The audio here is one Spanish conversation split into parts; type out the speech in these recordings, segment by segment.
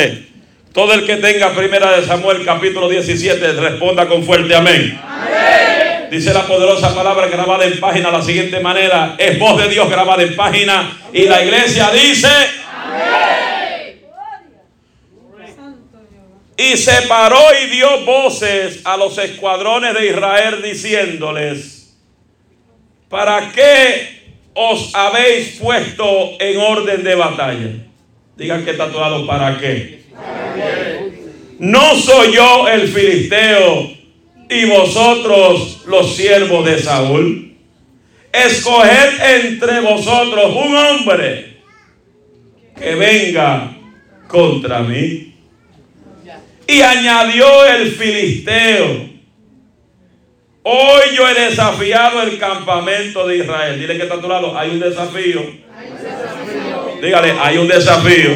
Todo el que tenga primera de Samuel capítulo 17 responda con fuerte amén. Dice la poderosa palabra grabada en página la siguiente manera. Es voz de Dios grabada en página. Y la iglesia dice. Y separó y dio voces a los escuadrones de Israel diciéndoles, ¿para qué os habéis puesto en orden de batalla? Digan que está para qué. No soy yo el filisteo y vosotros los siervos de Saúl. Escoged entre vosotros un hombre que venga contra mí. Y añadió el filisteo. Hoy yo he desafiado el campamento de Israel. Dile que está a tu lado. Hay un desafío. Dígale, hay un desafío.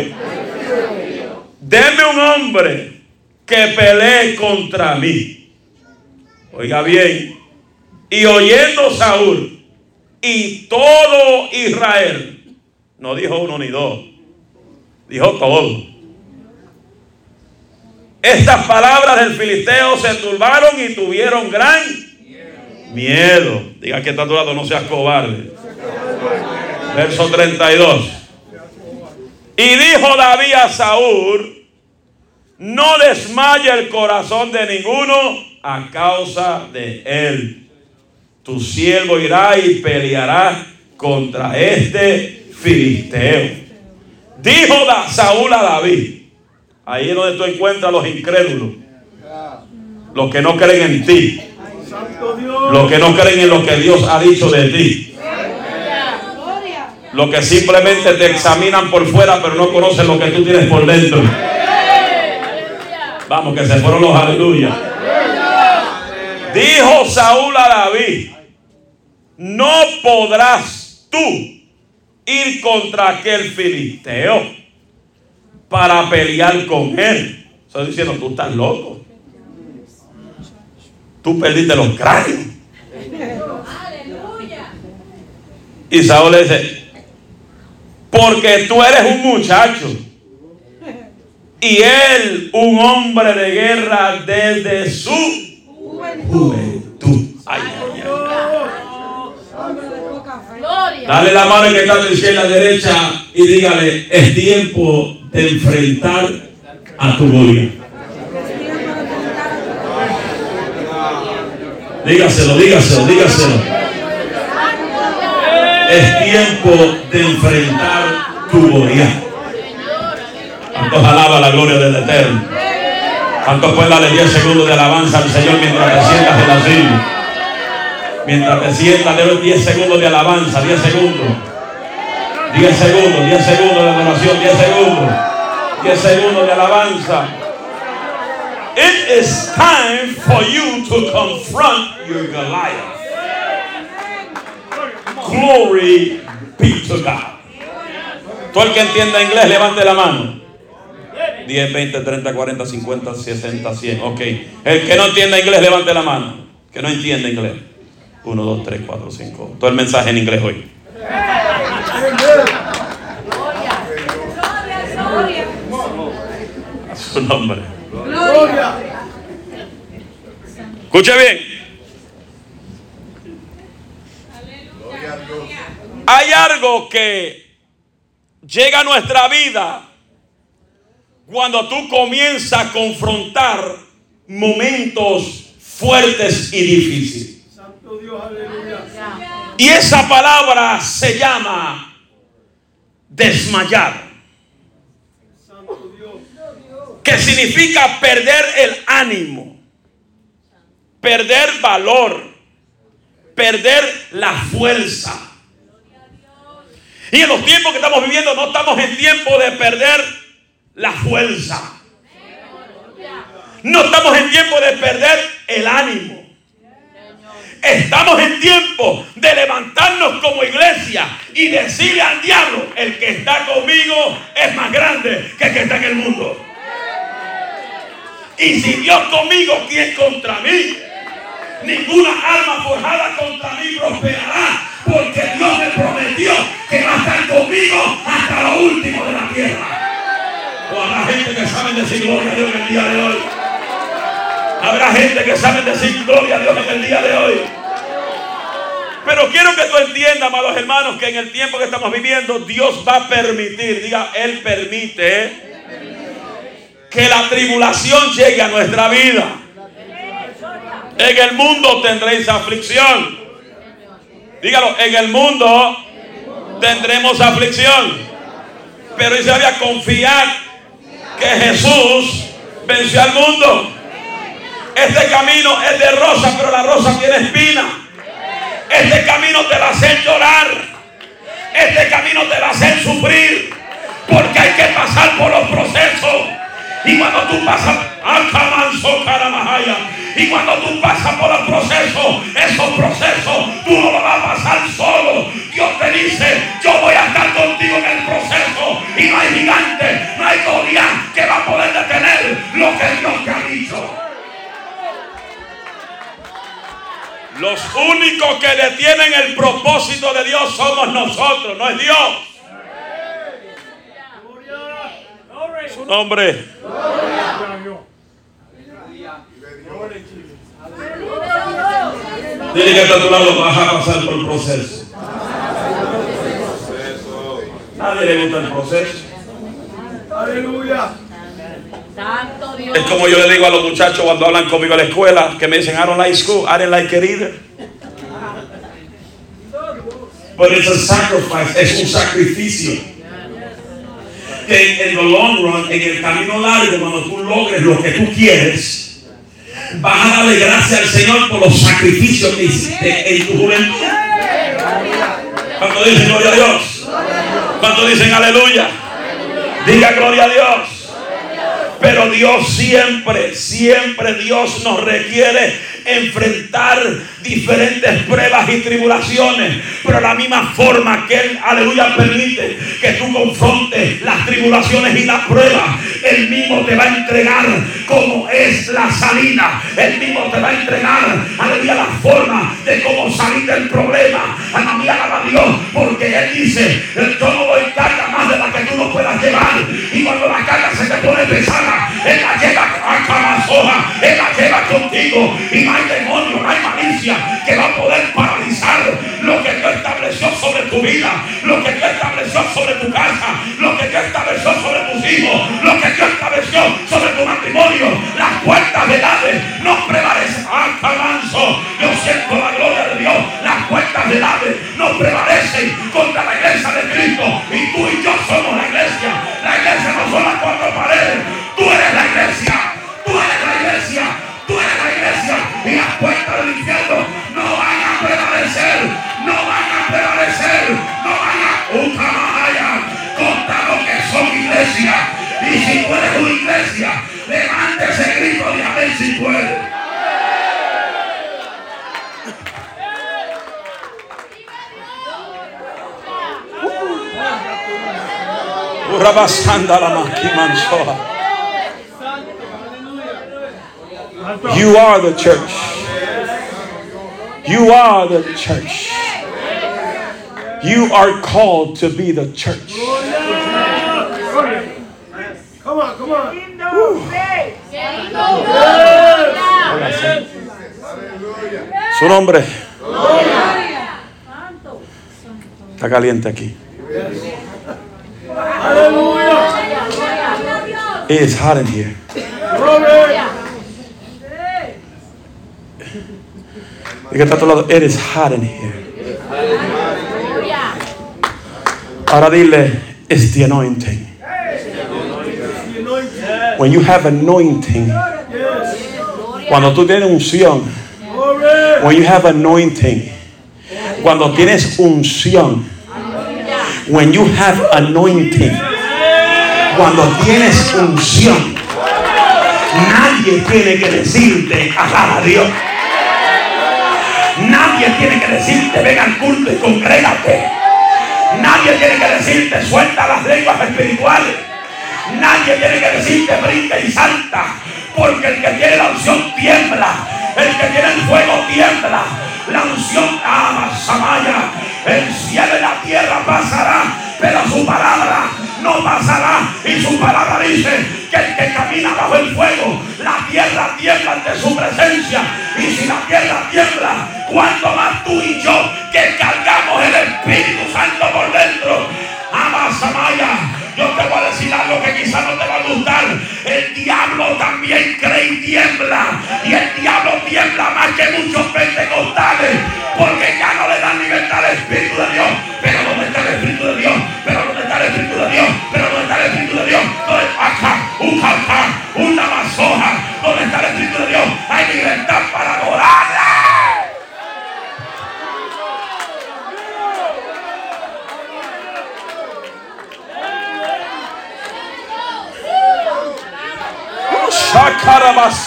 Deme un hombre que pelee contra mí. Oiga bien. Y oyendo Saúl y todo Israel, no dijo uno ni dos, dijo todo. Estas palabras del filisteo se turbaron y tuvieron gran miedo. Diga que está tu lado, no seas cobarde. Verso 32. Y dijo David a Saúl, no desmaye el corazón de ninguno a causa de él. Tu siervo irá y peleará contra este filisteo. Dijo Saúl a David, ahí es donde tú encuentras los incrédulos, los que no creen en ti, los que no creen en lo que Dios ha dicho de ti. Los que simplemente te examinan por fuera, pero no conocen lo que tú tienes por dentro. Vamos, que se fueron los aleluya. Dijo Saúl a David, no podrás tú ir contra aquel filisteo para pelear con él. Estoy diciendo, tú estás loco. Tú perdiste los cráneos. Y Saúl le dice, porque tú eres un muchacho y él un hombre de guerra desde su juventud. Ay, ay, ay. Dale la mano que está a la izquierda derecha y dígale, es tiempo de enfrentar a tu gloria. Dígaselo, dígaselo, dígaselo. Es tiempo de enfrentar tu gloria. ¿Cuántos alaba la gloria del Eterno? ¿Cuántos pueden darle 10 segundos de alabanza al Señor mientras te sientas en la silla? Mientras te sientas, de 10 segundos de alabanza, 10 segundos. 10 segundos, 10 segundos de adoración, 10 segundos. 10 segundos de alabanza. It is time for you to confront your Goliath. Glory be to God. Todo el que entienda inglés, levante la mano. 10, 20, 30, 40, 50, 60, 100. Ok. El que no entienda inglés, levante la mano. Que no entienda inglés. 1, 2, 3, 4, 5. Todo el mensaje en inglés hoy. A su nombre. Escuche bien. Hay algo que llega a nuestra vida cuando tú comienzas a confrontar momentos fuertes y difíciles. Y esa palabra se llama desmayar. Que significa perder el ánimo, perder valor, perder la fuerza. Y en los tiempos que estamos viviendo no estamos en tiempo de perder la fuerza. No estamos en tiempo de perder el ánimo. Estamos en tiempo de levantarnos como iglesia y decirle al diablo, el que está conmigo es más grande que el que está en el mundo. Y si Dios conmigo, ¿quién contra mí? Ninguna arma forjada contra mí prosperará, porque Dios me prometió que va a estar conmigo hasta lo último de la tierra. Habrá gente que sabe decir gloria a Dios en el día de hoy. Habrá gente que sabe decir gloria a Dios en el día de hoy. Pero quiero que tú entiendas, amados hermanos, que en el tiempo que estamos viviendo, Dios va a permitir, diga, Él permite que la tribulación llegue a nuestra vida. En el mundo tendréis aflicción. Dígalo, en el mundo tendremos aflicción. Pero dice había confiar que Jesús venció al mundo. Este camino es de rosa, pero la rosa tiene espina. Este camino te va a hacer llorar. Este camino te va a hacer sufrir. Porque hay que pasar por los procesos. Y cuando tú pasas, y cuando tú pasas por los procesos, esos procesos, tú no lo vas a pasar solo. Dios te dice, yo voy a estar contigo en el proceso. Y no hay gigante, no hay Goliat que va a poder detener lo que Dios te ha dicho. Los únicos que detienen el propósito de Dios somos nosotros, no es Dios. Su nombre. Dile que a tu lado vas a pasar por el proceso. Nadie le gusta el proceso. Aleluya. Es como yo le digo a los muchachos cuando hablan conmigo a la escuela, que me dicen, I don't like school, I didn't like it either. But it's a sacrifice, es un sacrificio. Que en el long run, en el camino largo, cuando tú logres lo que tú quieres, vas a darle gracias al Señor por los sacrificios que hiciste en tu juventud. Cuando dicen gloria a Dios, cuando dicen aleluya, diga gloria a Dios. Pero Dios siempre, siempre Dios nos requiere enfrentar diferentes pruebas y tribulaciones. Pero la misma forma que Él, aleluya, permite que tú confrontes las tribulaciones y las pruebas, Él mismo te va a entregar como es la salida. Él mismo te va a entregar, aleluya, la forma de cómo salir del problema. Aleluya, a Dios, porque Él dice, yo no doy carga más de la que tú no puedas llevar. Y cuando la carga se te pone pesada, Él la lleva a Camazoja, Él la lleva contigo. Y hay demonio, no hay malicia que va a poder paralizar lo que Dios estableció sobre tu vida, lo que Dios estableció sobre tu casa, lo que Dios estableció sobre tus hijos, lo que Dios estableció sobre tu matrimonio. Las puertas del Hades no prevalecen. Acabanzo, yo siento la gloria de Dios. Las puertas del Hades no prevalecen contra la iglesia de Cristo. Y tú y yo somos la iglesia. La iglesia no son las cuatro paredes. Tú eres la iglesia. Iglesia. Y si tú eres iglesia, levante ese grito de si puede. You are the church. You are the church. You are called to be the church. Su nombre. Está caliente aquí. It is hot in here. Y que está a tu lado, it is hot in here. Ahora dile, it's the anointing. When you have anointing, cuando tú tienes unción, when you have anointing, cuando tienes unción, when you have anointing, cuando tienes unción, nadie tiene que decirte, a Dios. Nadie tiene que decirte, ven al culto y congrégate. Nadie tiene que decirte, suelta las lenguas espirituales. Nadie tiene que decirte, brinca y salta. Porque el que tiene la unción tiembla. El que tiene el fuego tiembla. La unción ama, Samaya. El cielo y la tierra pasará, pero su palabra no pasará. Y su palabra dice que el que camina bajo el fuego, la tierra tiembla ante su presencia. Y si la tierra tiembla, cuanto más tú y yo que cargamos el Espíritu Santo por dentro. Amaya. Yo te voy a decir algo que quizá no te va a gustar. El diablo también cree y tiembla. Y el diablo tiembla más que muchos pentecostales. Porque ya no le dan libertad al Espíritu de Dios. Pero ¿dónde está el Espíritu de Dios? Pero ¿dónde está el Espíritu de Dios? Pero ¿dónde está el Espíritu de Dios? ¿Dónde acá? Un calcán, una mazoja.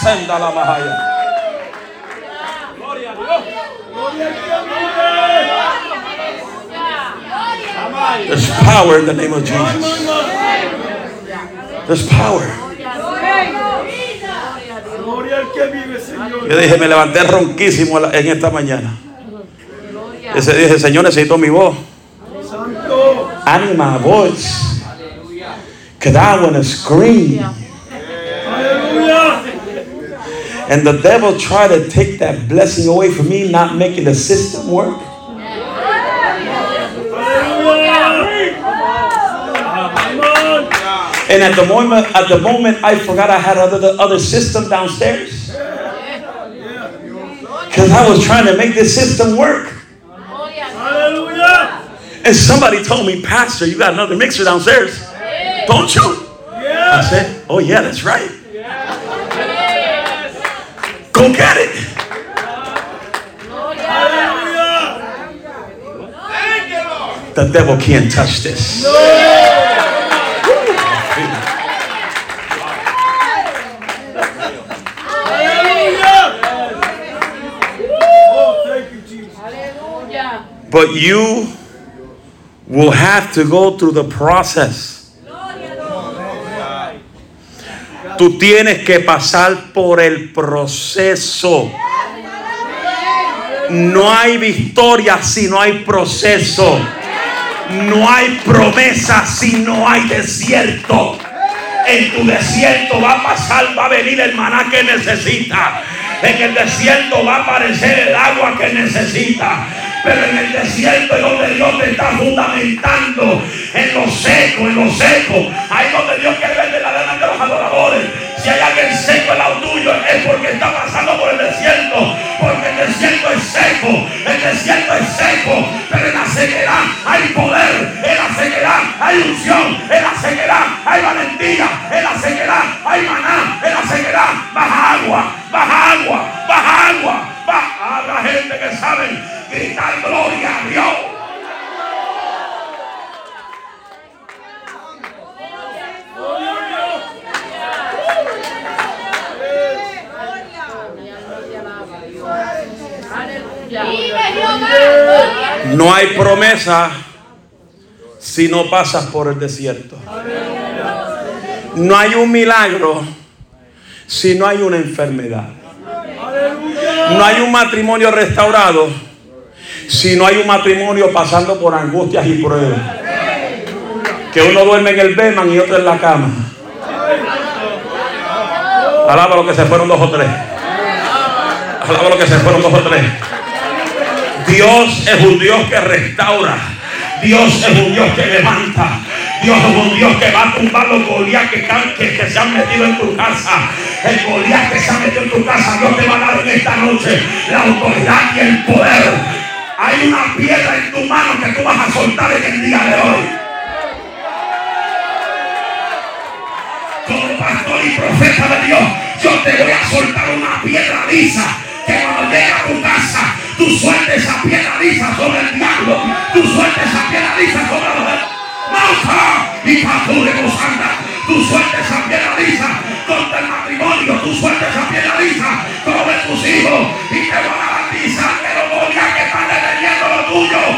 Shakarabasenda la Mahaya. Gloria a Dios. There's power in the name of Jesus. There's power. Yo dije, me levanté ronquísimo en esta mañana. Ese dije, Señor, necesito mi voz. My voice. Because I want to scream. And the devil tried to take that blessing away from me, not making the system work. And at the moment, at the moment, I forgot I had other other system downstairs. Because I was trying to make this system work. And somebody told me, Pastor, you got another mixer downstairs, don't you? I said, Oh yeah, that's right. Go get it. The devil can't touch this. But you will have to go through the process. Tú tienes que pasar por el proceso. No hay victoria si no hay proceso. No hay promesa si no hay desierto. En tu desierto va a pasar, va a venir el maná que necesita. En el desierto va a aparecer el agua que necesita. Pero en el desierto es donde Dios te está fundamentando. En lo seco, en lo seco. Ahí donde Dios quiere ver Si hay alguien seco al lado tuyo es porque está pasando por el desierto. Porque el desierto es seco. El desierto es seco. Pero en la sequedad hay poder. En la sequedad hay unción. En la sequedad hay valentía. En la sequedad hay maná. No hay promesa si no pasas por el desierto. No hay un milagro si no hay una enfermedad. No hay un matrimonio restaurado si no hay un matrimonio pasando por angustias y pruebas. Que uno duerme en el Beman y otro en la cama. Alaba lo que se fueron dos o tres. Alaba lo que se fueron dos o tres. Dios es un Dios que restaura. Dios es un Dios que levanta. Dios es un Dios que va a tumbar los Goliat que, se han metido en tu casa. El Goliat que se ha metido en tu casa, Dios te va a dar en esta noche la autoridad y el poder. Hay una piedra en tu mano que tú vas a soltar en el día de hoy. Como pastor y profeta de Dios, yo te voy a soltar una piedra lisa que cuando llegue a tu casa, tú sueltes esa piedra lisa sobre el diablo. Tú sueltes esa piedra lisa sobre los demás. y Pature anda. Tú sueltes esa piedra lisa contra el matrimonio. Tú sueltes esa piedra lisa sobre tus hijos. Y te van a garantizar que los que están deteniendo lo tuyo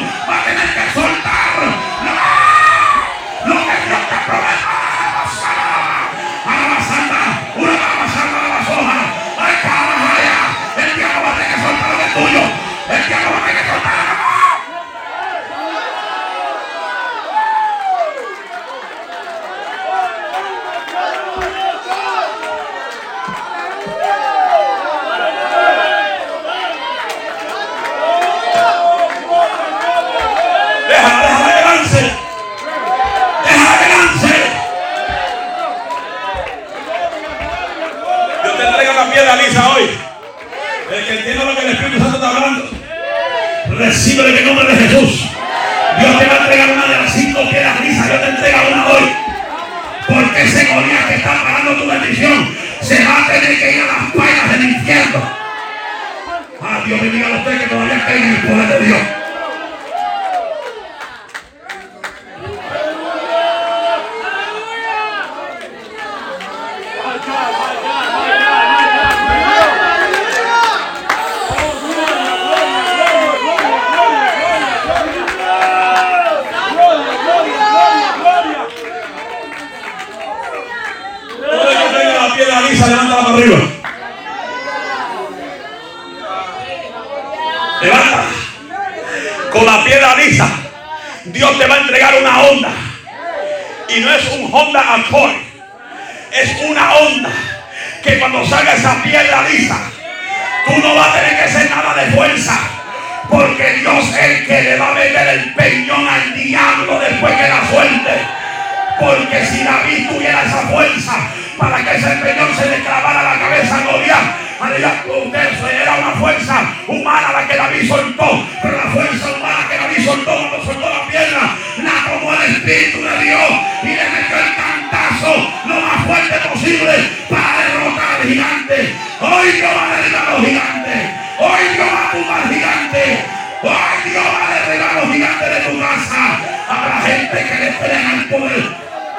gente que le el poder.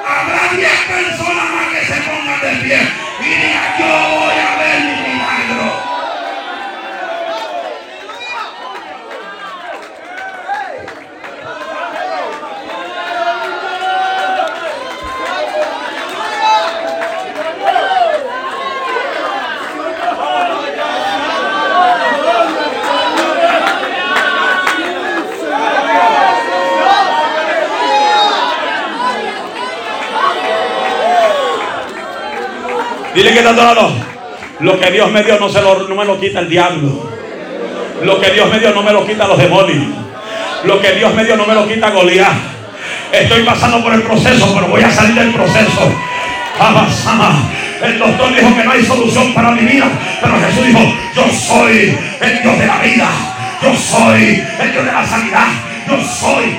Habrá 10 personas más que se pongan de pie y digan, yo voy a ver mi milagro. Que. Lo que Dios me dio no, se lo, no me lo quita el diablo. Lo que Dios me dio no me lo quita los demonios. Lo que Dios me dio no me lo quita Goliat. Estoy pasando por el proceso, pero voy a salir del proceso. El doctor dijo que no hay solución para mi vida, pero Jesús dijo, yo soy el Dios de la vida. Yo soy el Dios de la sanidad. Yo soy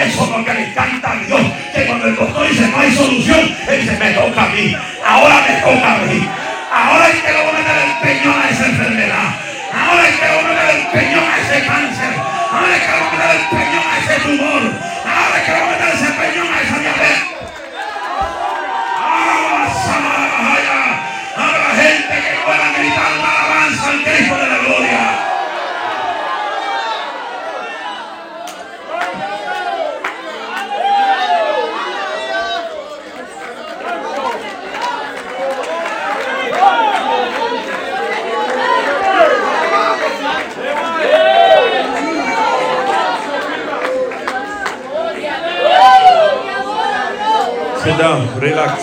eso es lo que le encanta a Dios. Que cuando el doctor dice no hay solución, Él dice, me toca a mí. Ahora me toca a mí. Ahora es que le voy a meter el peñón a esa enfermedad. Ahora es que le voy a meter el peñón a ese cáncer. Ahora es que le voy a meter el peñón a ese tumor. Relax.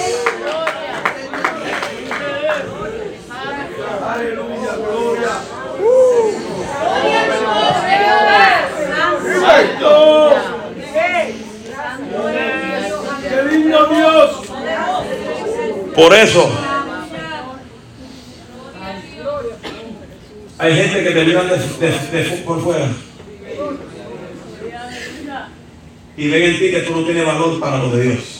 Por eso hay gente que te miran de- por fuera y ven en ti que tú no tienes valor para lo de Dios.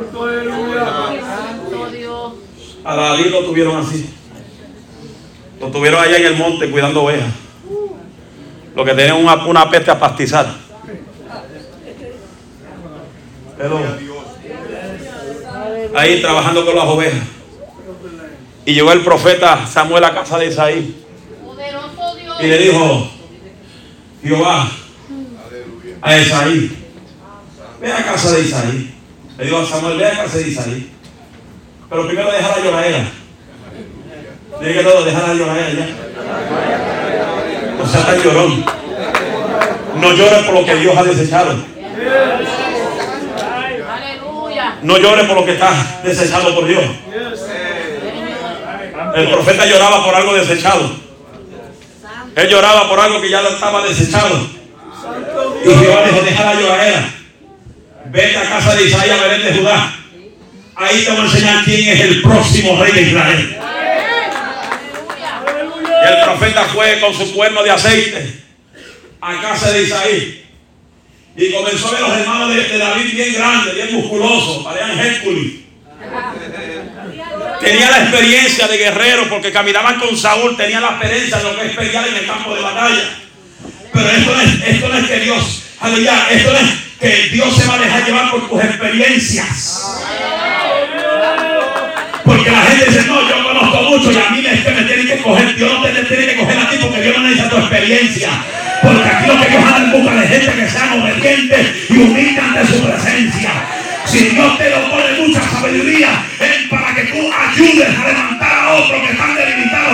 ¡Santo aleluya! Santo Dios. A David lo tuvieron así. Lo tuvieron allá en el monte cuidando ovejas. Lo que tenían una, una peste a pastizar. Pero ahí trabajando con las ovejas. Y llegó el profeta Samuel a casa de Isaí y le dijo, Jehová, a Isaí, ve a casa de Isaí. Le dijo a Samuel, ve a casa de Isaí. Pero primero dejar a lloradera. Dile que todo, dejar a lloradera ya. No sea tan llorón. No llores por lo que Dios ha desechado. Aleluya. No llores por lo que está desechado por Dios. El profeta lloraba por algo desechado. Él lloraba por algo que ya estaba desechado. Y Jehová dijo, deja la lloradera. Vete a casa de Isaías, Belén de Judá. Ahí te voy a enseñar quién es el próximo rey de Israel. El profeta fue con su cuerno de aceite a casa de Isaí. Y comenzó a ver los hermanos de, de David bien grandes, bien musculosos, parecían Hércules. Tenía la experiencia de guerrero porque caminaban con Saúl, tenía la experiencia de lo que es pelear en el campo de batalla. Pero esto no es, esto no es que Dios, aleluya, esto no es que Dios se va a dejar llevar por tus experiencias. Porque la gente dice, no, yo conozco mucho y a mí me tienen que coger. Dios no te, te tiene que coger a ti porque Dios no necesita tu experiencia. Porque aquí lo que Dios anda en busca de gente que sean obedientes y humildes ante su presencia. Si Dios te lo pone mucha sabiduría, es para que tú ayudes a levantar a otros que están debilitados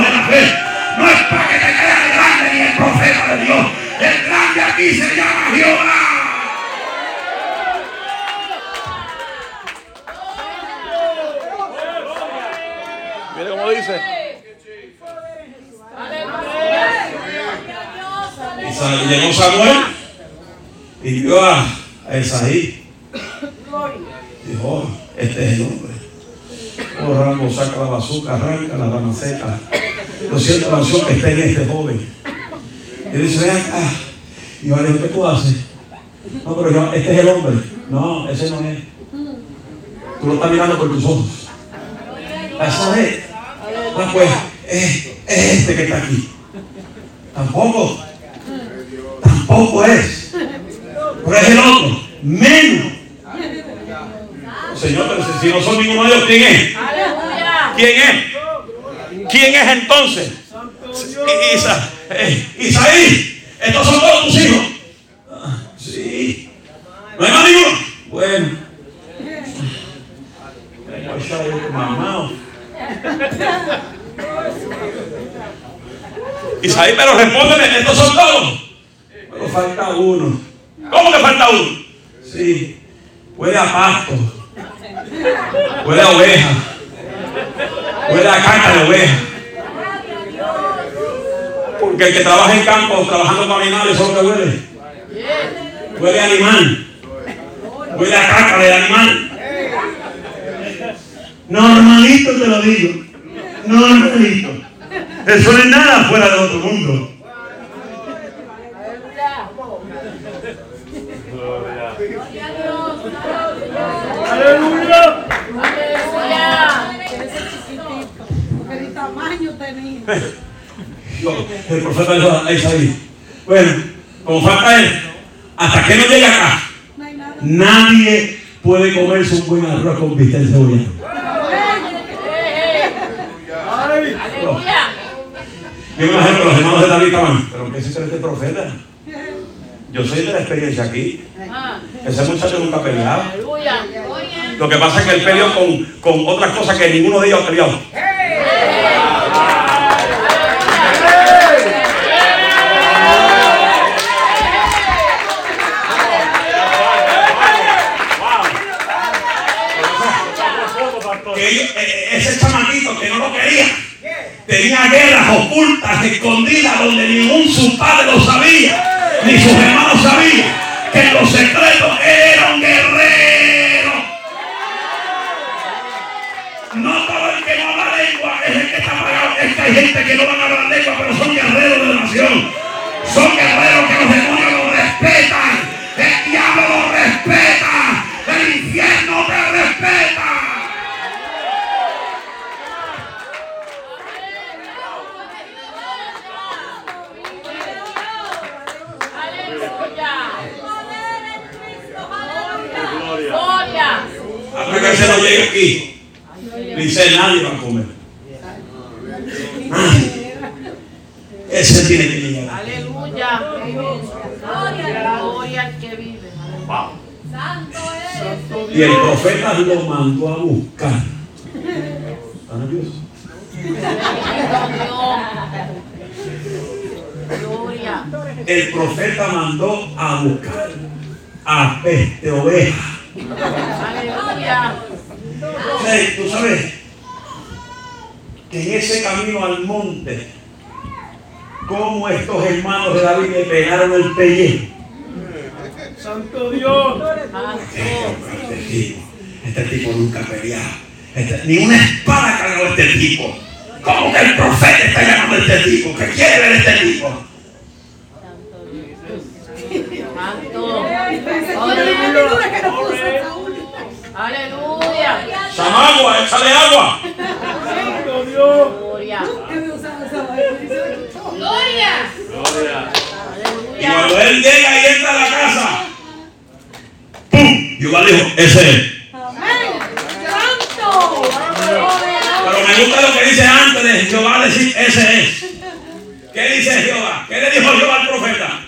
Samuel y vio a, a Esaí. Dijo, "Oh, este es el hombre. Oh, Rambo, saca la bazooka, arranca la dama seca. Lo siento la unción que está en este joven. Y dice, ven acá. Y yo ¿qué tú haces? No, pero yo, este es el hombre. No, ese no es. Tú lo estás mirando por tus ojos. Eso es. Ah, pues, es, es este que está aquí. Tampoco. Tampoco es. Pero es el otro. Menos. Señor, pero si, no son ninguno de ellos, ¿quién es? ¿Quién es? ¿Quién es entonces? Isa- eh, Isaí, estos son todos tus hijos. Sí. ¿No hay más? Bueno. Isaí, pero respóndeme, estos son todos. Pero falta uno. ¿Cómo que falta uno? Sí. Huele a pasto. Huele a oveja. Huele a caca de oveja. Porque el que trabaja en campo, trabajando con animales, eso es lo que huele. Huele a animal. Huele a caca de animal. Normalito te lo digo. Normalito. Eso no es nada fuera del otro mundo. Aleluya. Aleluya. Tamaño tenía. El profeta dijo a Isaí. Bueno, como falta él, hasta que no llegue acá, No nadie puede comerse un buen arroz con bistec de cebolla. Yo me imagino que los hermanos de David estaban, pero ¿qué es este profeta? Yo soy de la experiencia aquí. Ese muchacho nunca ha peleado. Aleluya. Lo que pasa es que él peleó con, con otras cosas que ninguno de ellos ellos- eh, eh, ese chamaquito que no lo quería tenía guerras ocultas, escondidas, donde ningún su padre lo sabía, ni sus hermanos sabían, que en los secretos era un guerrero. Hay gente que no van a hablar lengua, pero son guerreros de la nación. Son guerreros que los demonios los respetan. El diablo los respeta. El infierno te respeta. Hasta que se no llegue aquí. Dice nadie va a comer. Nadie. Ese tiene que llegar. Aleluya. Gloria al que vive. Y el profeta lo mandó a buscar. ¿Está nervioso? Dios. Gloria. El profeta mandó a buscar a peste oveja. Aleluya. Sí, Tú sabes que en ese camino al monte, como estos hermanos de David le pegaron el pellejo. Santo Dios. Este tipo, este tipo nunca ha peleado. Este- ni una espada cargó este tipo. ¿Cómo que el profeta está llamando a este tipo? ¿Qué quiere ver este tipo? Aleluya. Samagua, échale agua. Santo Dios. Gloria. Que me usaba esa vaina. Y se la quitó. Y cuando él llega y entra a la casa, ¡pum! Jehová dijo, ese es. Pero me gusta lo que dice antes de Jehová decir, ese es. ¿Qué dice Jehová? ¿Qué le dijo Jehová al profeta?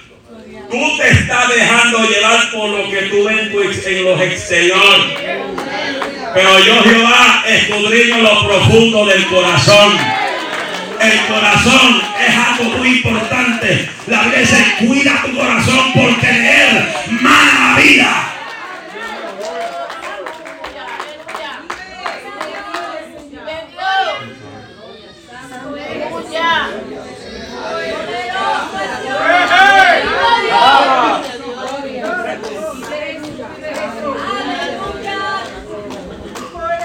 Tú te estás dejando llevar por lo que tú ves en los exteriores. Pero yo, Jehová, escudriño lo profundo del corazón. El corazón es algo muy importante. La dice, cuida tu corazón porque de él mana la vida. Aleluya.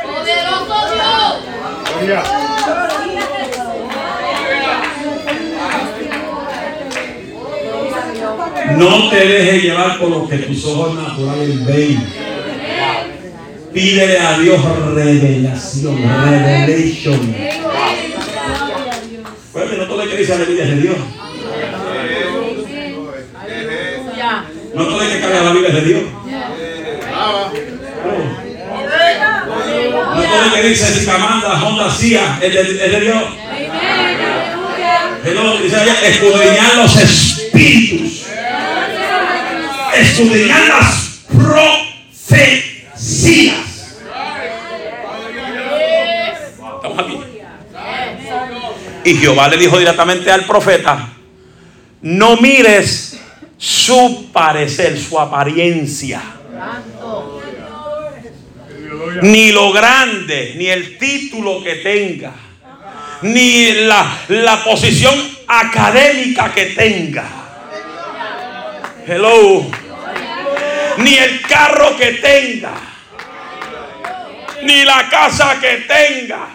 Poderoso Dios. No te dejes llevar por lo que tus ojos naturales ven. Pídele a Dios revelación, revelation. Pues no todo el que dice la Biblia es de Dios. Aleluya. No todo el que carga la Biblia es de Dios. No todo el que dice si Camanda, Honda, Cia es de, es de Dios. Hello, dice allá, escudriñar los espíritus. Escudriñar las profecías. Estamos aquí. Y Jehová le dijo directamente al profeta, no mires su parecer, su apariencia, ni lo grande, ni el título que tenga, ni la, la posición académica que tenga. Hello. Ni el carro que tenga, ni la casa que tenga.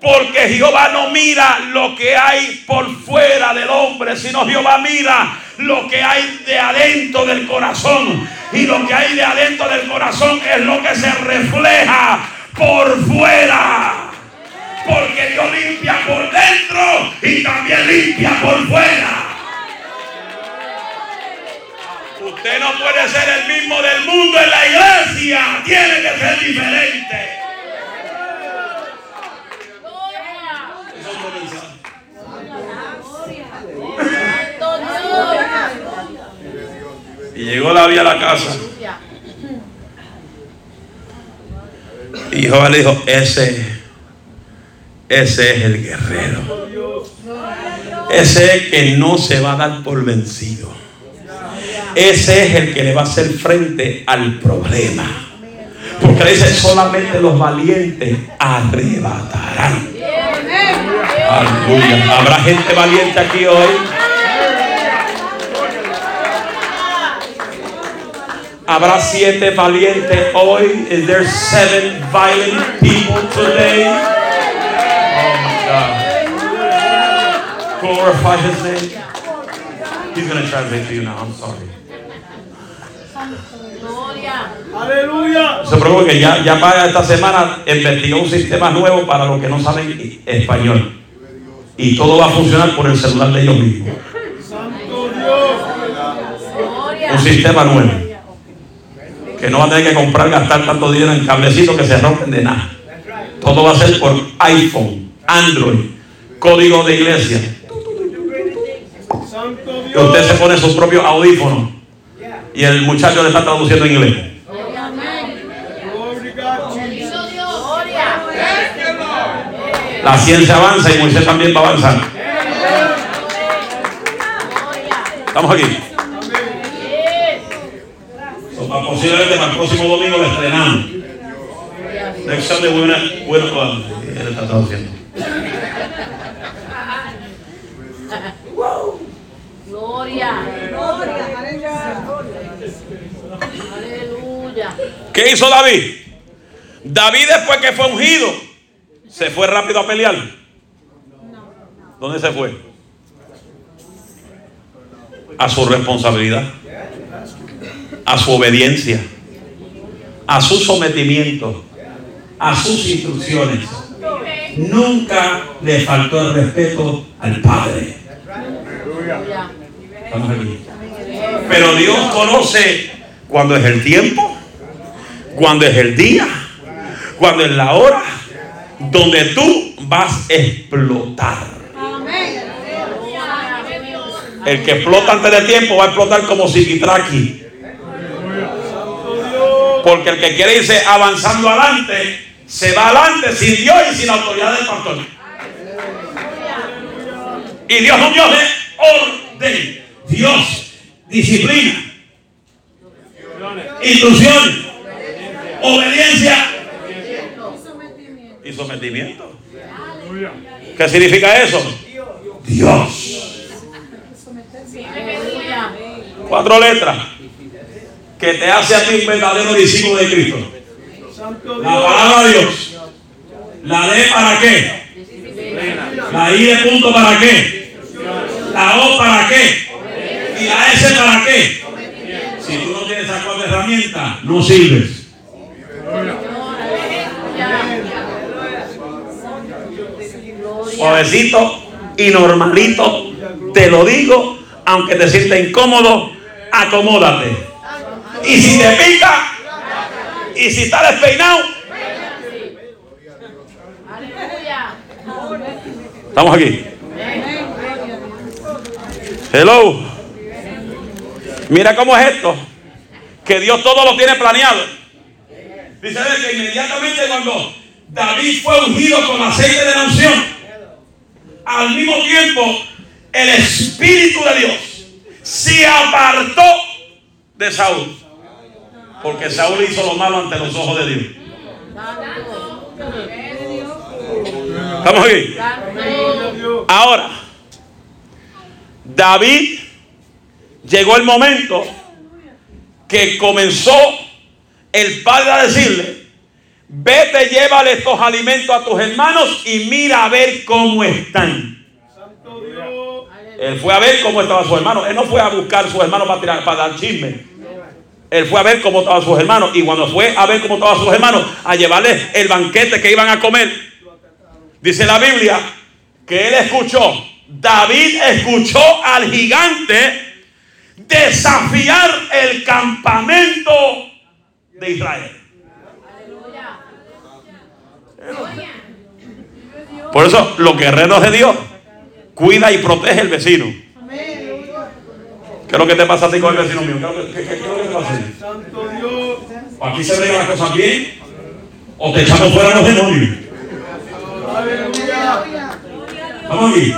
Porque Jehová no mira lo que hay por fuera del hombre, sino Jehová mira lo que hay de adentro del corazón. Y lo que hay de adentro del corazón es lo que se refleja por fuera. Porque Dios limpia por dentro y también limpia por fuera. No puede ser el mismo del mundo en la iglesia. Tiene que ser diferente. Y llegó la vía a la casa. Y Jehová le dijo, ese, ese es el guerrero. Ese es el que no se va a dar por vencido. Ese es el que le va a hacer frente al problema. Porque dice, solamente los valientes arrebatarán. Aleluya. ¿Habrá gente valiente aquí hoy? ¿Habrá siete valientes hoy? Is there seven violent people today? Oh my God. Glorify his name. He's going to translate for you now. I'm sorry. Gloria. Aleluya. Se preocupe que ya, ya para esta semana investigó un sistema nuevo para los que no saben español. Y todo va a funcionar por el celular de ellos mismos. Santo Dios. Un sistema nuevo. Que no va a tener que comprar, gastar tanto dinero en cablecitos que se rompen de nada. Todo va a ser por iPhone, Android, código de iglesia. Que usted se pone sus propios audífonos y el muchacho le está traduciendo en inglés. Gloria a Jesus. Gloria. La ciencia avanza y Moisés también va a avanzar. Estamos aquí. So, posiblemente para el próximo domingo lo estrenamos. Next Sunday we're gonna, we're gonna- él está traduciendo. Gloria. Aleluya. ¿Qué hizo David? David después que fue ungido, ¿Se fue rápido a pelear? ¿Dónde se fue? A su responsabilidad, a su obediencia, a su sometimiento, a sus instrucciones. Nunca le faltó el respeto al Padre. Estamos aquí. Pero Dios conoce cuándo es el tiempo, cuándo es el día, cuándo es la hora donde tú vas a explotar. El que explota antes de tiempo va a explotar como Sikitraki. Porque el que quiere irse avanzando adelante, se va adelante sin Dios y sin la autoridad del pastor. Y Dios un Dios de orden. Dios, disciplina, instrucción, obediencia y sometimiento. ¿Qué significa eso? Dios. Cuatro letras que te hace a ti un verdadero discípulo de Cristo. La palabra de Dios. La D para qué. La I de punto para qué. La O para qué. Y la S para qué. Si tú no tienes esas cuatro herramientas, no sirves. Suavecito y normalito, te lo digo, aunque te sienta incómodo, acomódate. Y si te pica, y si está despeinado, estamos aquí. Hello. Mira cómo es esto. Que Dios todo lo tiene planeado. Dice que inmediatamente cuando David fue ungido con aceite de la al mismo tiempo el Espíritu de Dios se apartó de Saúl. Porque Saúl hizo lo malo ante los ojos de Dios. ¿Estamos aquí? Ahora, David llegó el momento que comenzó el padre a decirle, vete, llévale estos alimentos a tus hermanos y mira a ver cómo están. Él fue a ver cómo estaba su hermano. Él no fue a buscar a sus hermanos para, tirar, para dar chisme. Él fue a ver cómo estaban sus hermanos. Y cuando fue a ver cómo estaban sus hermanos, a llevarles el banquete que iban a comer, dice la Biblia que él escuchó, David escuchó al gigante desafiar el campamento de Israel. Por eso los guerreros de Dios cuida y protege el vecino. ¿Qué es lo que te pasa a ti con el vecino mío? ¿Qué, qué- qué- qué es lo que te pasa a ti? Aquí se ven las cosas bien o te echamos fuera los demonios. Vamos aquí.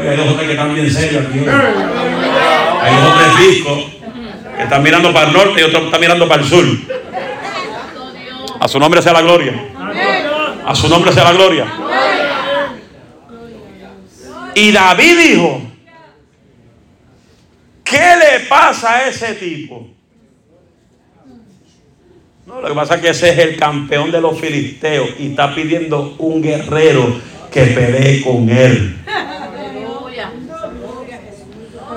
Oye, hay dos o tres que están bien serios aquí. Hay dos o tres discos que están mirando para el norte y otros están mirando para el sur. A su nombre sea la gloria. A su nombre sea la gloria. Y David dijo, ¿qué le pasa a ese tipo? No, lo que pasa es que ese es el campeón de los filisteos y está pidiendo un guerrero que pelee con él.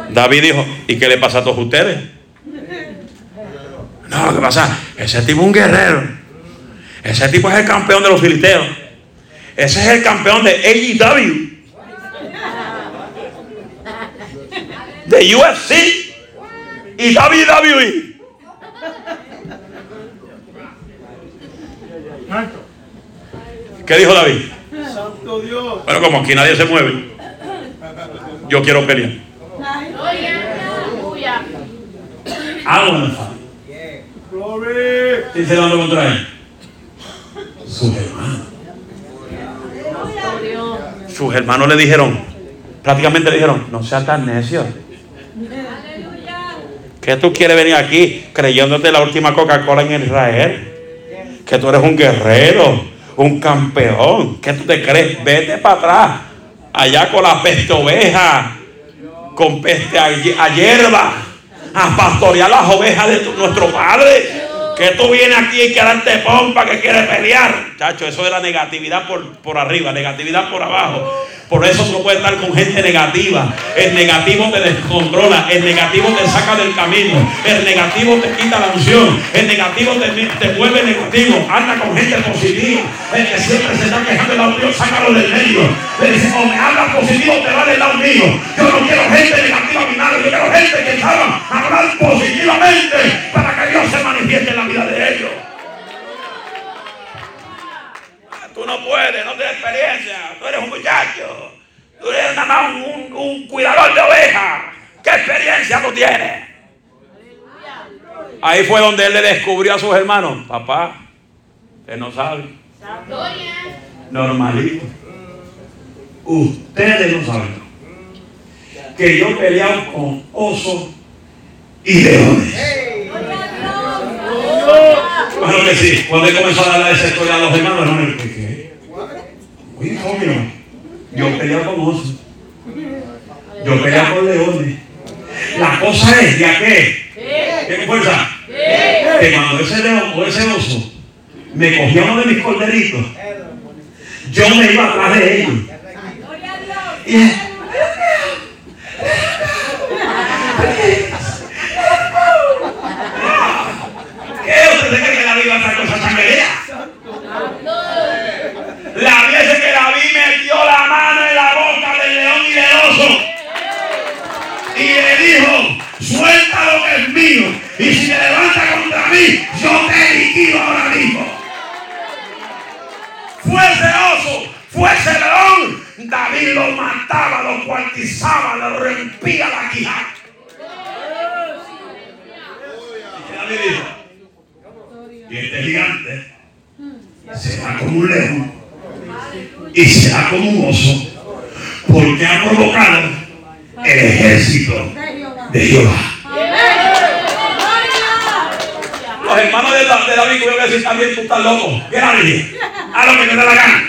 David dijo, ¿y qué le pasa a todos ustedes? No, lo que pasa, ese tipo es un guerrero. Ese tipo es el campeón de los filisteos. Ese es el campeón de AEW. De UFC y WWE. ¿Qué dijo David? Santo Dios. Bueno, como aquí nadie se mueve, yo quiero pelear. Aleluya. Glory. ¿Quién se dando contra él? Sus hermanos. Sus hermanos le dijeron, prácticamente le dijeron, no seas tan necio. ¿Qué tú quieres venir aquí creyéndote la última Coca-Cola en Israel? Que tú eres un guerrero, un campeón. ¿Qué tú te crees? Vete para atrás. Allá con la peste oveja, con peste a, a hierba, a pastorear las ovejas de tu- nuestro Padre. Que tú vienes aquí y que darte pompa, que quieres pelear. Chacho, eso es la negatividad por, por arriba, negatividad por abajo. Por eso no puedes estar con gente negativa. El negativo te descontrola. El negativo te saca del camino. El negativo te quita la unción. El negativo te, te vuelve negativo. Anda con gente positiva. El que siempre se está quejando del lado mío, sácalo del medio. O me hablas positivo, te va del lado mío. Yo no quiero gente negativa a mi lado. Yo quiero gente que sabe hablar positivamente para que Dios se manifieste en la vida de ellos. Tú no puedes, no tienes experiencia. Tú eres un muchacho. Tú eres nada más un, un- un cuidador de ovejas. ¿Qué experiencia tú tienes? Ahí fue donde él le descubrió a sus hermanos. Papá, usted no sabe. Normalito. Ustedes no saben. Que yo he peleado con osos y leones. Bueno que sí, cuando él comenzó a darle esa historia a los hermanos, hermanos, ¿qué? Muy obvio. Yo he peleado con osos. Yo he peleado con leones. La cosa es, ¿ya qué? ¿Qué fuerza? Que cuando ese león o ese oso me cogía uno de mis corderitos, yo me iba atrás de ellos. Y, ¿Qué usted se cree que David va a Fue ese oso, fue ese león. David lo mataba, lo cuartizaba, lo rompía la quijada. ¿Y este gigante será como un león y será como un oso porque ha provocado el ejército de Jehová. Los hermanos de, Da- de David que decir también tú estás loco. ¿Qué David? Haz lo que te dé la gana.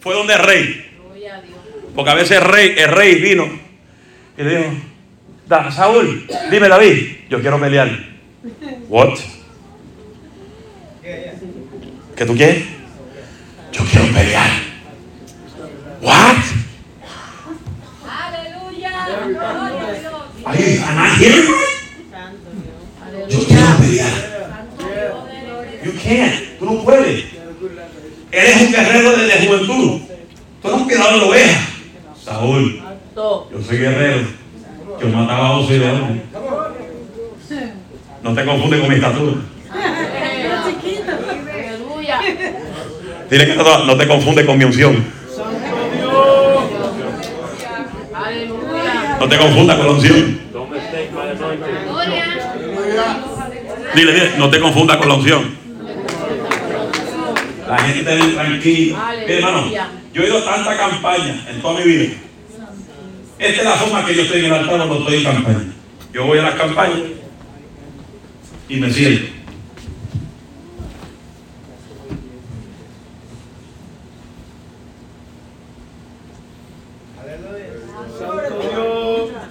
Fue donde el rey. Porque a veces el rey, el rey vino y le dijo, "Da- Saúl, dime David, yo quiero pelear. What? ¿Qué tú quieres? Yo quiero pelear. What? Am I hearing right? Yo quiero pelear. Can't. Tú no puedes. Eres un guerrero desde juventud. Tú eres un cuidador de ovejas. Saúl, yo soy guerrero. Yo mataba osos y leones. No te confundes con mi estatura. Aleluya. Dile que no, no te confundes con mi unción. No te confundas con la unción. Dile, dile, no te confundas con la unción. La gente está bien tranquila. Hermano, yo he ido a tanta campaña en toda mi vida. Esta es la forma que yo estoy en el altar cuando estoy en campaña. Yo voy a las campañas y me siento.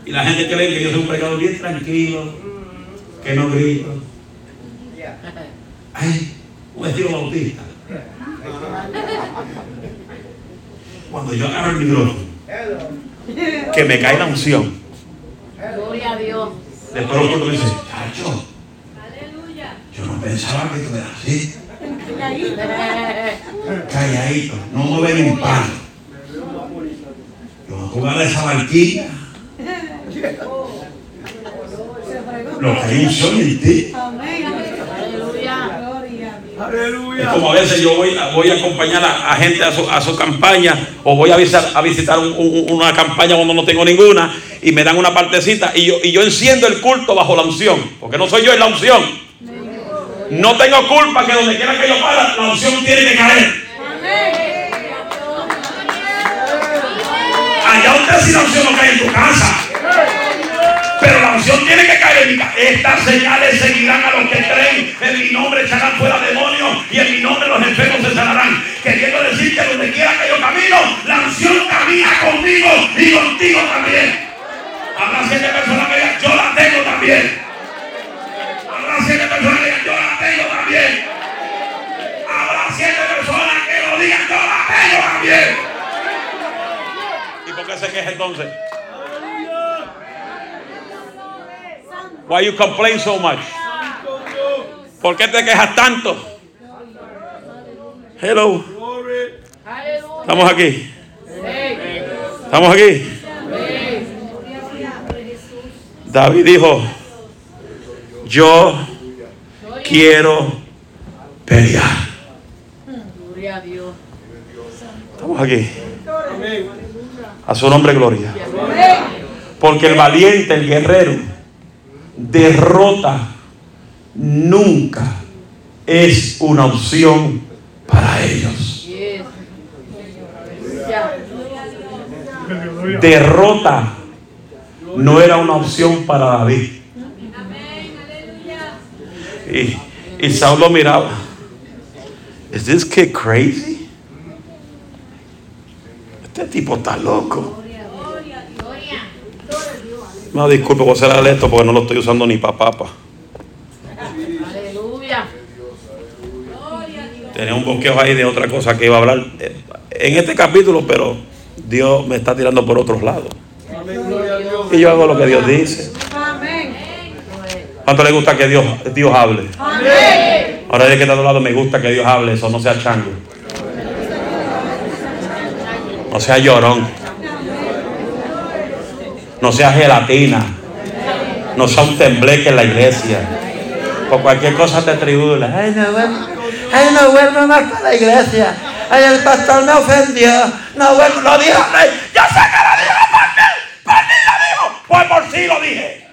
Y la gente cree que yo soy un predicador bien tranquilo, que no grito. Ay, un estilo bautista. Cuando yo agarro el micrófono, que me cae la unción. Gloria a Dios. Después los otros dicen, chacho, yo no pensaba que tú eras así. Calladito, no mueve ni un palo. Yo voy a jugar a esa barquilla. Lo que hay unción en ti. Aleluya. Es como a veces yo voy, voy a acompañar a, a gente a su, a su campaña o voy a visitar, a visitar un- un- una campaña cuando no tengo ninguna y me dan una partecita y yo, y yo enciendo el culto bajo la unción, porque no soy yo, es la unción. No tengo culpa que donde quiera que yo para, la unción tiene que caer. Allá usted si la unción no cae en tu casa tiene que caer en mi casa. Estas señales seguirán a los que creen. En mi nombre echarán fuera demonios y en mi nombre los enfermos se sanarán. Queriendo decir que donde quiera que yo camino, la unción camina conmigo y contigo también. Habrá siete personas que digan, yo la tengo también. Habrá siete personas que digan, yo la tengo también. Habrá siete personas que lo digan, yo la tengo también. ¿Y por qué se queja entonces? Why you complain so much? ¿Por qué te quejas tanto? Hello. Estamos aquí. Estamos aquí. David dijo, yo quiero pelear. Estamos aquí. A su nombre gloria. Porque el valiente, el guerrero, derrota nunca es una opción para ellos. Derrota no era una opción para David. Y, y Saúl miraba. ¿Is this kid crazy? Este tipo está loco. No, disculpe por ser esto porque no lo estoy usando ni para papa. Aleluya. Tenía un bosquejo ahí de otra cosa que iba a hablar eh, en este capítulo, pero Dios me está tirando por otros lados. Y yo hago lo que Dios dice. ¿Cuánto le gusta que Dios, Dios hable? Ahora de que está a tu lado me gusta que Dios hable, eso no sea chango. No sea llorón. No sea gelatina. No sea un tembleque en la iglesia. Por cualquier cosa te tribula. Ay, no vuelvo, ay, no vuelvo más para la iglesia. Ay, el pastor me ofendió. No vuelvo, lo dijo. Yo sé que lo dijo por mí. Por mí lo dijo. Pues por sí lo dije.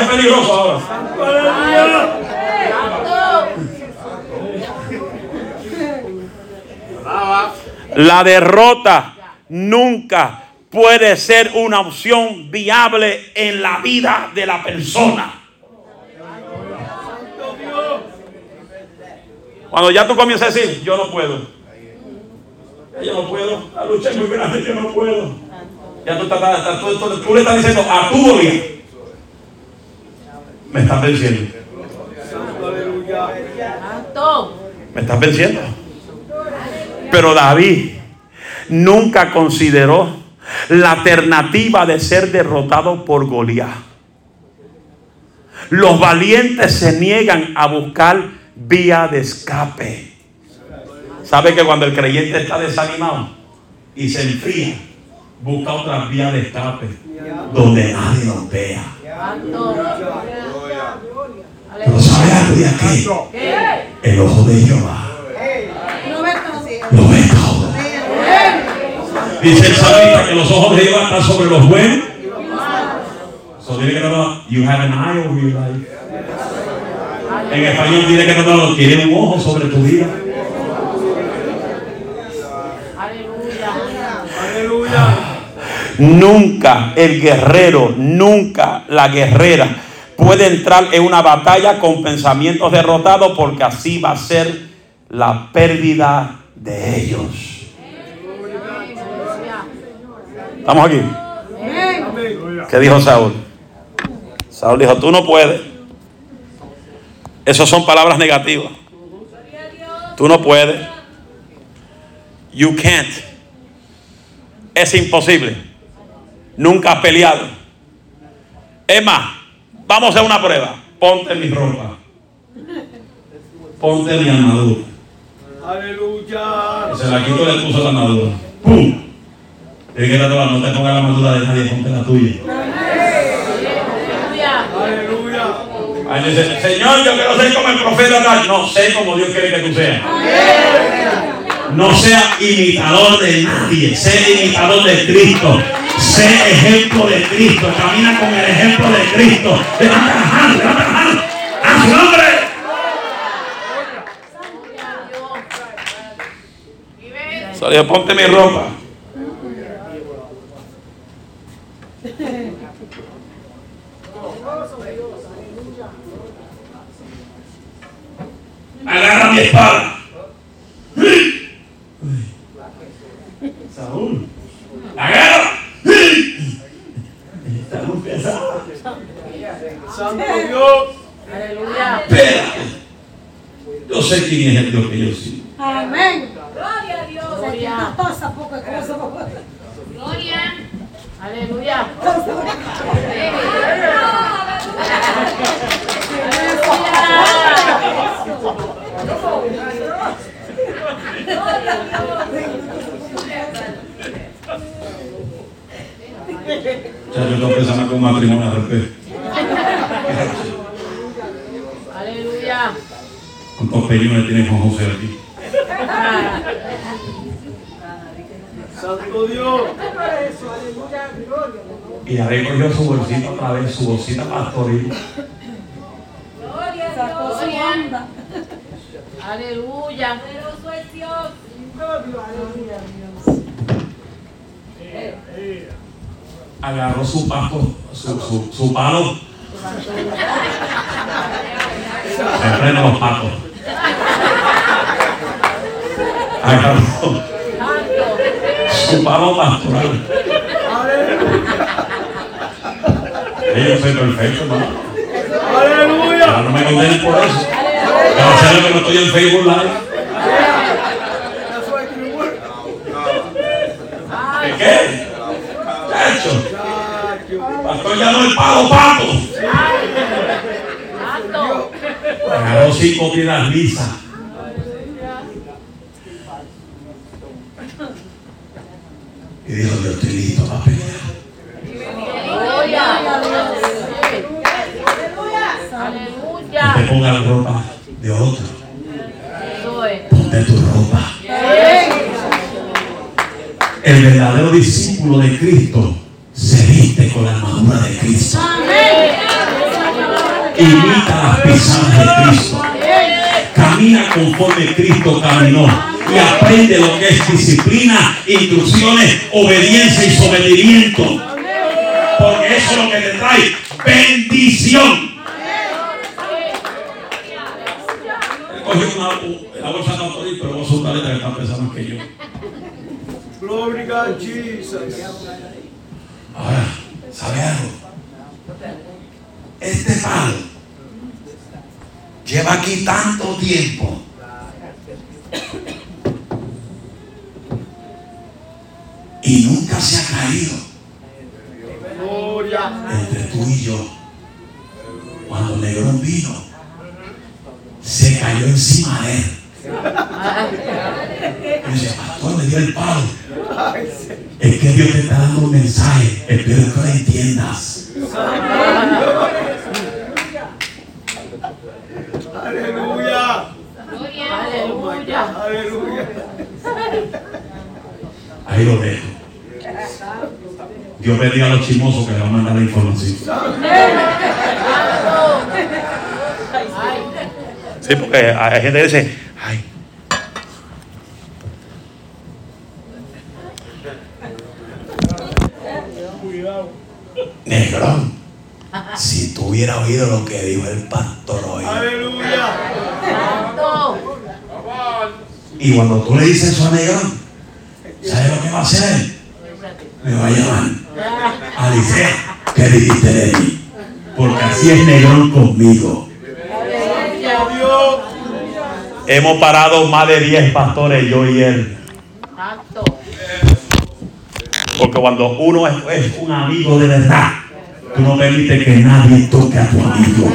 Peligroso ahora. La derrota nunca puede ser una opción viable en la vida de la persona. Cuando ya tú comienzas a decir, yo no puedo. Yo no puedo. La lucha es muy yo no puedo. Ya tú, estás- tú- tú- tú le estás diciendo a tu Goliat, Me estás venciendo. Santo. Me estás venciendo. Pero David nunca consideró la alternativa de ser derrotado por Goliat. Los valientes se niegan a buscar vía de escape. ¿Sabe que cuando el creyente está desanimado y se enfría, busca otra vía de escape donde nadie nos vea? Pero ¿sabe algo de aquí? El ojo de Jehová lo ve todo. Dice el salmista que los ojos de Jehová están sobre los buenos. So tiene que no, you have an eye over your life. En español tiene que no, tiene un ojo sobre tu vida. Aleluya. Aleluya. Nunca el guerrero, nunca la guerrera puede entrar en una batalla con pensamientos derrotados porque así va a ser la pérdida de ellos. ¿Estamos aquí? ¿Qué dijo Saúl? Saúl dijo, tú no puedes. Esas son palabras negativas. Tú no puedes. You can't. Es imposible. Nunca has peleado. Es más, vamos a hacer una prueba. Ponte mi ropa. Ponte mi armadura. Aleluya. Y se la quito y le puso la armadura. ¡Pum! Tiene que tratar, no te pongas la armadura de nadie, ponte la tuya. Aleluya. Aleluya. Ahí dice, Señor, yo quiero ser como el profeta tal. No, sé como Dios quiere que tú seas. No sea imitador de nadie, sé imitador de Cristo. Sé ejemplo de Cristo. Camina con el ejemplo de Cristo. Levanta las manos, levanta las manos. A su nombre. Ponte mi ropa. Agarra mi espada. Saúl. Agarra. Está muy pesada. Santo Dios. Aleluya. Espérate. Yo sé quién es el Dios que yo sigo. Amén. Gloria a Dios. Gloria. Aquí toda esa poca cosa. Gloria. Aleluya. Ya yo tengo que sanar con matrimonio al respecto. Aleluya. ¿Cuántos peñones tiene con José aquí? Santo Dios. Y ahí cogió su su bolsita pastoril. Sacó su onda. Aleluya. Agarró su pasto, su, su, su palo. Se frenan los patos. Agarró su palo pastoral. Ellos soy perfecto, ¿no? Aleluya. Ahora no me condenen por eso. Pero sé que no estoy en Facebook Live. ¿De qué? Chacho. Pastor llamó el palo pato. Agarró cinco piedras lisas. Conforme Cristo caminó. Y aprende lo que es disciplina, instrucciones, obediencia y sometimiento. Porque eso es lo que te trae bendición. Él cogió una, la bolsa de autoridad, pero vos sos un talento que están pensando más que yo. Glory God Jesus. Ahora, ¿sabe algo? Este palo lleva aquí tanto tiempo. Y nunca se ha caído entre tú y yo. Cuando Negrón vino, se cayó encima de él. Y dice, pastor, me dio el palo. Es que Dios te está dando un mensaje. Espero que lo entiendas. Aleluya. Aleluya. Aleluya. Ahí lo dejo. Dios bendiga a los chismosos que le van a mandar la información. Sí, porque hay gente que dice, ay. Negrón, si tú hubieras oído lo que dijo el pastor hoy. Aleluya. Y cuando tú le dices eso a Negrón, ¿sabes lo que va a hacer? Me va a llamar. Alicia, ¿qué dijiste de mí? Porque así es Negrón conmigo. Hemos parado más de 10 pastores, yo y él. Porque cuando uno es Un amigo de verdad. Tú no permites que nadie toque a tu amigo.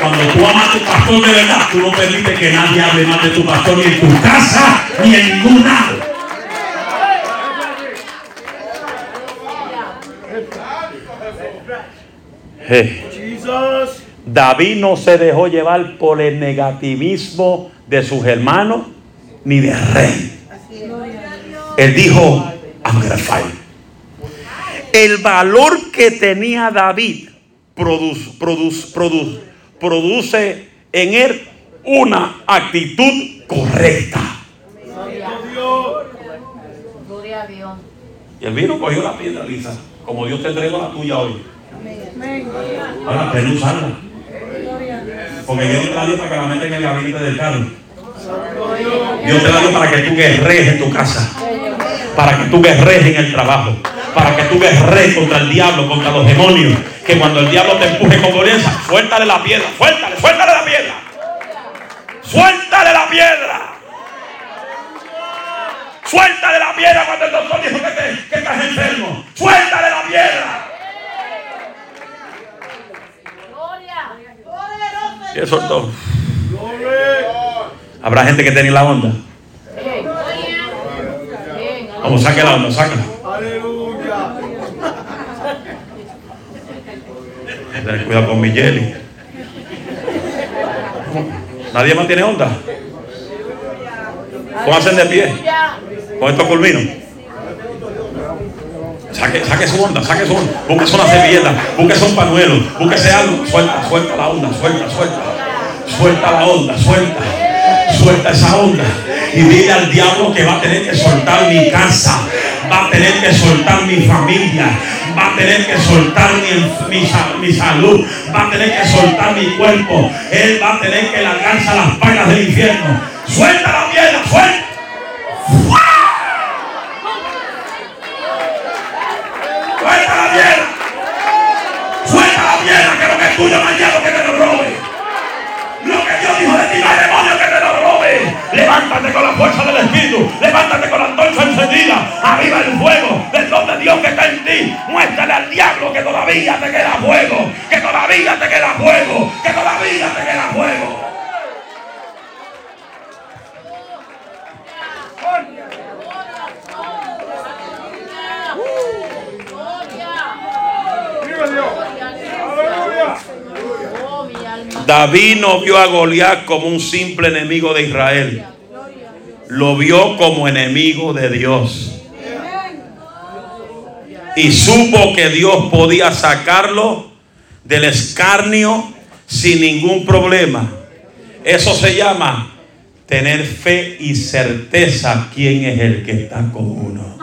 Cuando tú amas a tu pastor de verdad, tú no permites que nadie hable más de tu pastor ni en tu casa ni en ningún lado. David no se dejó llevar por el negativismo de sus hermanos ni de rey. Él dijo, I'm gonna fight. El valor que tenía David produce, produce, produce, produce en él una actitud correcta. Dios. Gloria a Dios. Y el vino cogió la piedra, Lisa, como Dios te entregó la tuya hoy. Ahora, pero usarla. Porque Dios te la dio para que la metas en el gabinete del carro. Dios te la dio para que tú guerrees en tu casa. Para que tú guerrees en el trabajo. Para que tú guerrees contra el diablo, contra los demonios. Que cuando el diablo te empuje con violencia, suéltale la piedra, suéltale, suéltale la piedra. Suéltale la piedra. Suéltale la piedra cuando el doctor dijo que, te- que estás enfermo. Suéltale la piedra. Gloria. Y eso es todo. Gloria. Habrá gente que tiene la onda. Vamos, saque la onda, sácala. Tener cuidado con mi jelly. Nadie más tiene onda. Pónganse de pie. Con estos culminos. Saque, saque su onda, saque su onda. Búsquese una servilleta, búsquese un pañuelo, búsquese algo. Suelta, suelta la onda, suelta, suelta. Suelta la onda, suelta. Suelta esa onda. Y dile al diablo que va a tener que soltar mi casa. Va a tener que soltar mi familia. Va a tener que soltar mi, mi, sa- mi salud. Va a tener que soltar mi cuerpo. Él va a tener que largarse a las pailas del infierno. Suelta la piedra, suelta. Suelta la piedra. Suelta la piedra que lo que es tuyo Levántate con la fuerza del Espíritu. Levántate con la antorcha encendida. Arriba el fuego del don de Dios que está en ti. Muéstrale al diablo que todavía te queda fuego. Que todavía te queda fuego. Que todavía te queda fuego. David no vio a Goliat como un simple enemigo de Israel. Lo vio como enemigo de Dios. Y supo que Dios podía sacarlo del escarnio sin ningún problema. Eso se llama tener fe y certeza quién es el que está con uno.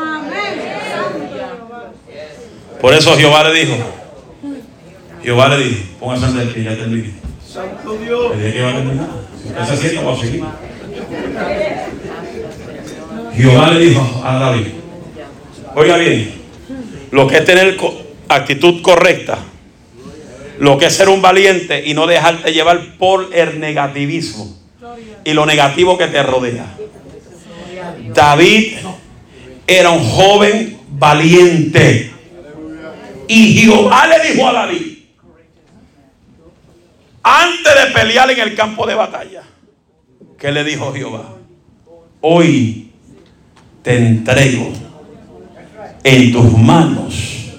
Por eso Jehová le dijo, Jehová le dijo, póngase de pie, ya terminé. Santo Dios. Que va a terminar. Si usted se siente, va a seguir. Jehová le dijo a David: Oiga bien, lo que es tener actitud correcta, lo que es ser un valiente y no dejarte llevar por el negativismo y lo negativo que te rodea. David era un joven valiente. Y Jehová le dijo a David, antes de pelear en el campo de batalla, ¿qué le dijo Jehová? Hoy te entrego en tus manos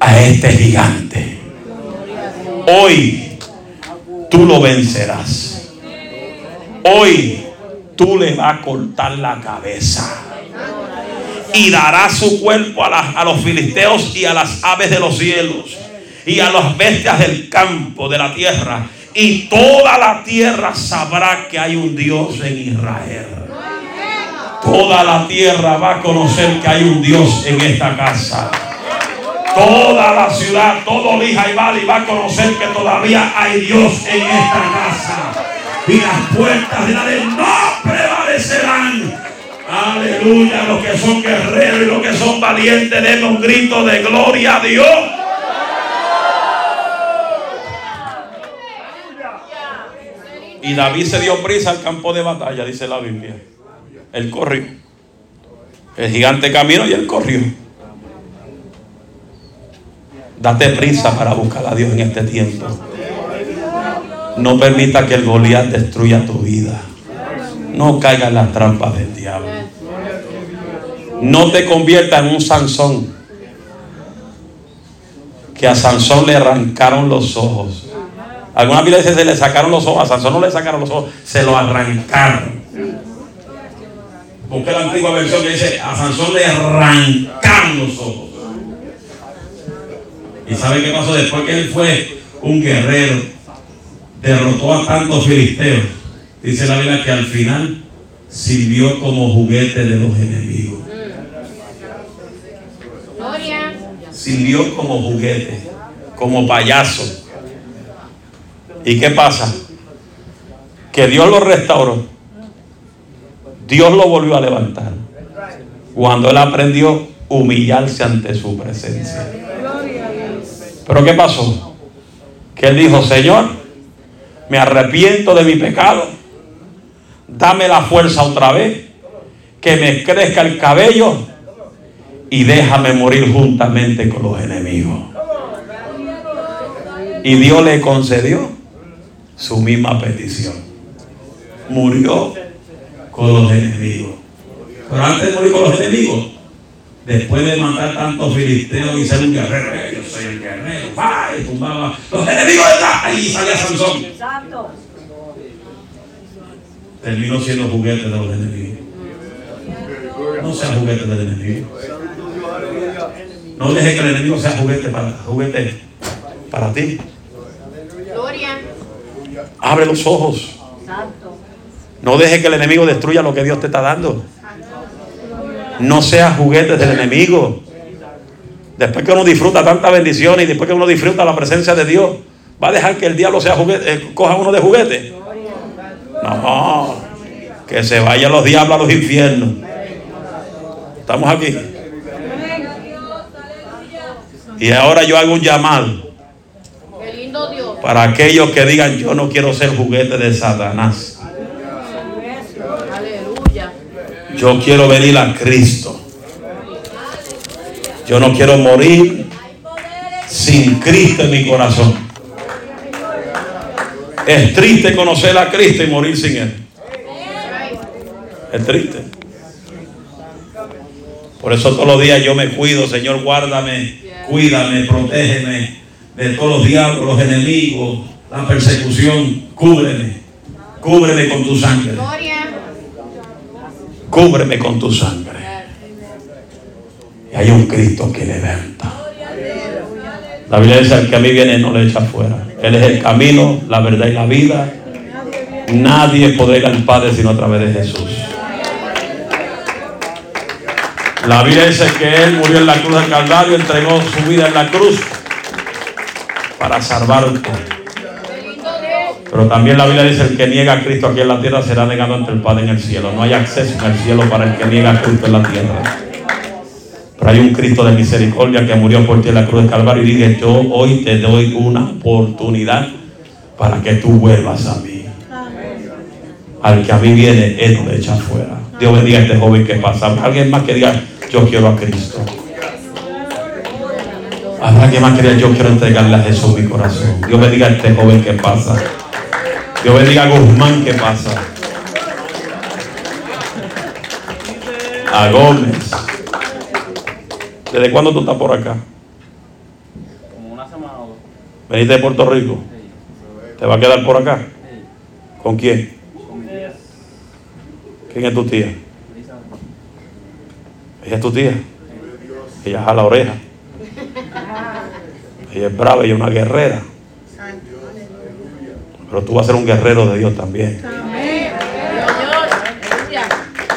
a este gigante. Hoy tú lo vencerás. Hoy tú le vas a cortar la cabeza. y dará su cuerpo a los filisteos y a las aves de los cielos y a las bestias del campo de la tierra. Y toda la tierra sabrá que hay un Dios en Israel. Toda la tierra va a conocer que hay un Dios en esta casa. Toda la ciudad, todo Lija y Valley va a conocer que todavía hay Dios en esta casa. Y las puertas de la ley no prevalecerán. Aleluya, los que son guerreros y los que son valientes, den un grito de gloria a Dios. Y David se dio prisa al campo de batalla, dice la Biblia. Él corrió. El gigante caminó y él corrió. Date prisa para buscar a Dios en este tiempo. No permita que el Goliat destruya tu vida. No caiga en las trampas del diablo. No te conviertas en un Sansón. Que a Sansón le arrancaron los ojos. Algunas dice se le sacaron los ojos. A Sansón no le sacaron los ojos, se lo arrancaron. Busqué la antigua versión que dice a Sansón le arrancaron los ojos. ¿Y sabe qué pasó? Después que él fue un guerrero, derrotó a tantos filisteos. Dice la Biblia que al final sirvió como juguete de los enemigos. Sirvió como juguete, como payaso. ¿Y qué pasa? Que Dios lo restauró. Dios lo volvió a levantar. Cuando él aprendió humillarse ante su presencia. Pero ¿qué pasó? Que él dijo, Señor, me arrepiento de mi pecado. Dame la fuerza otra vez. Que me crezca el cabello. Y déjame morir juntamente con los enemigos. Y Dios le concedió su misma petición. Murió con los enemigos. Pero antes de morir con los enemigos, después de matar tantos filisteos y ser un guerrero, yo soy el guerrero, va, y tumbaba los enemigos de acá, y salía Sansón. Terminó siendo juguete de los enemigos. No sea juguete del enemigo. No deje que el enemigo sea juguete para, juguete para ti. Gloria. Abre los ojos. No deje que el enemigo destruya lo que Dios te está dando. No seas juguete del enemigo. Después que uno disfruta tanta bendición y después que uno disfruta la presencia de Dios, ¿va a dejar que el diablo sea juguete, eh, coja uno de juguete? No, que se vayan los diablos a los infiernos. Estamos aquí. Y ahora yo hago un llamado. Para aquellos que digan yo no quiero ser juguete de Satanás. Aleluya. Yo quiero venir a Cristo. Yo no quiero morir sin Cristo en mi corazón. Es triste conocer a Cristo y morir sin Él. Es triste. Por eso todos los días yo me cuido, Señor, guárdame, cuídame, protégeme de todos los diablos, los enemigos, la persecución. Cúbreme, cúbreme con tu sangre. Cúbreme con tu sangre. Y hay un Cristo que levanta. La Biblia dice, que a mí viene no le echa fuera. Él es el camino, la verdad y la vida. Nadie podrá ir al Padre sino a través de Jesús. La Biblia dice que Él murió en la cruz del Calvario, entregó su vida en la cruz para salvarte. Pero también la Biblia dice el que niega a Cristo aquí en la tierra será negado ante el Padre en el cielo. No hay acceso en el cielo para el que niega a Cristo en la tierra. Pero hay un Cristo de misericordia que murió por ti en la cruz del Calvario y dije, yo hoy te doy una oportunidad para que tú vuelvas a mí. Al que a mí viene, Él no echa fuera. Dios bendiga a este joven que pasa. Alguien más que diga, yo quiero a Cristo. Habrá alguien más que diga, yo quiero entregarle a Jesús mi corazón. Dios bendiga a este joven que pasa. Dios bendiga a Guzmán que pasa. A Gómez. ¿Desde cuándo tú estás por acá? Como una semana o dos. ¿Veniste de Puerto Rico? ¿Te va a quedar por acá? ¿Con quién? Con mi tía. ¿Quién es tu tía? Ella es tu tía. Ella jala la oreja. Ella es brava, es una guerrera. Pero tú vas a ser un guerrero de Dios también.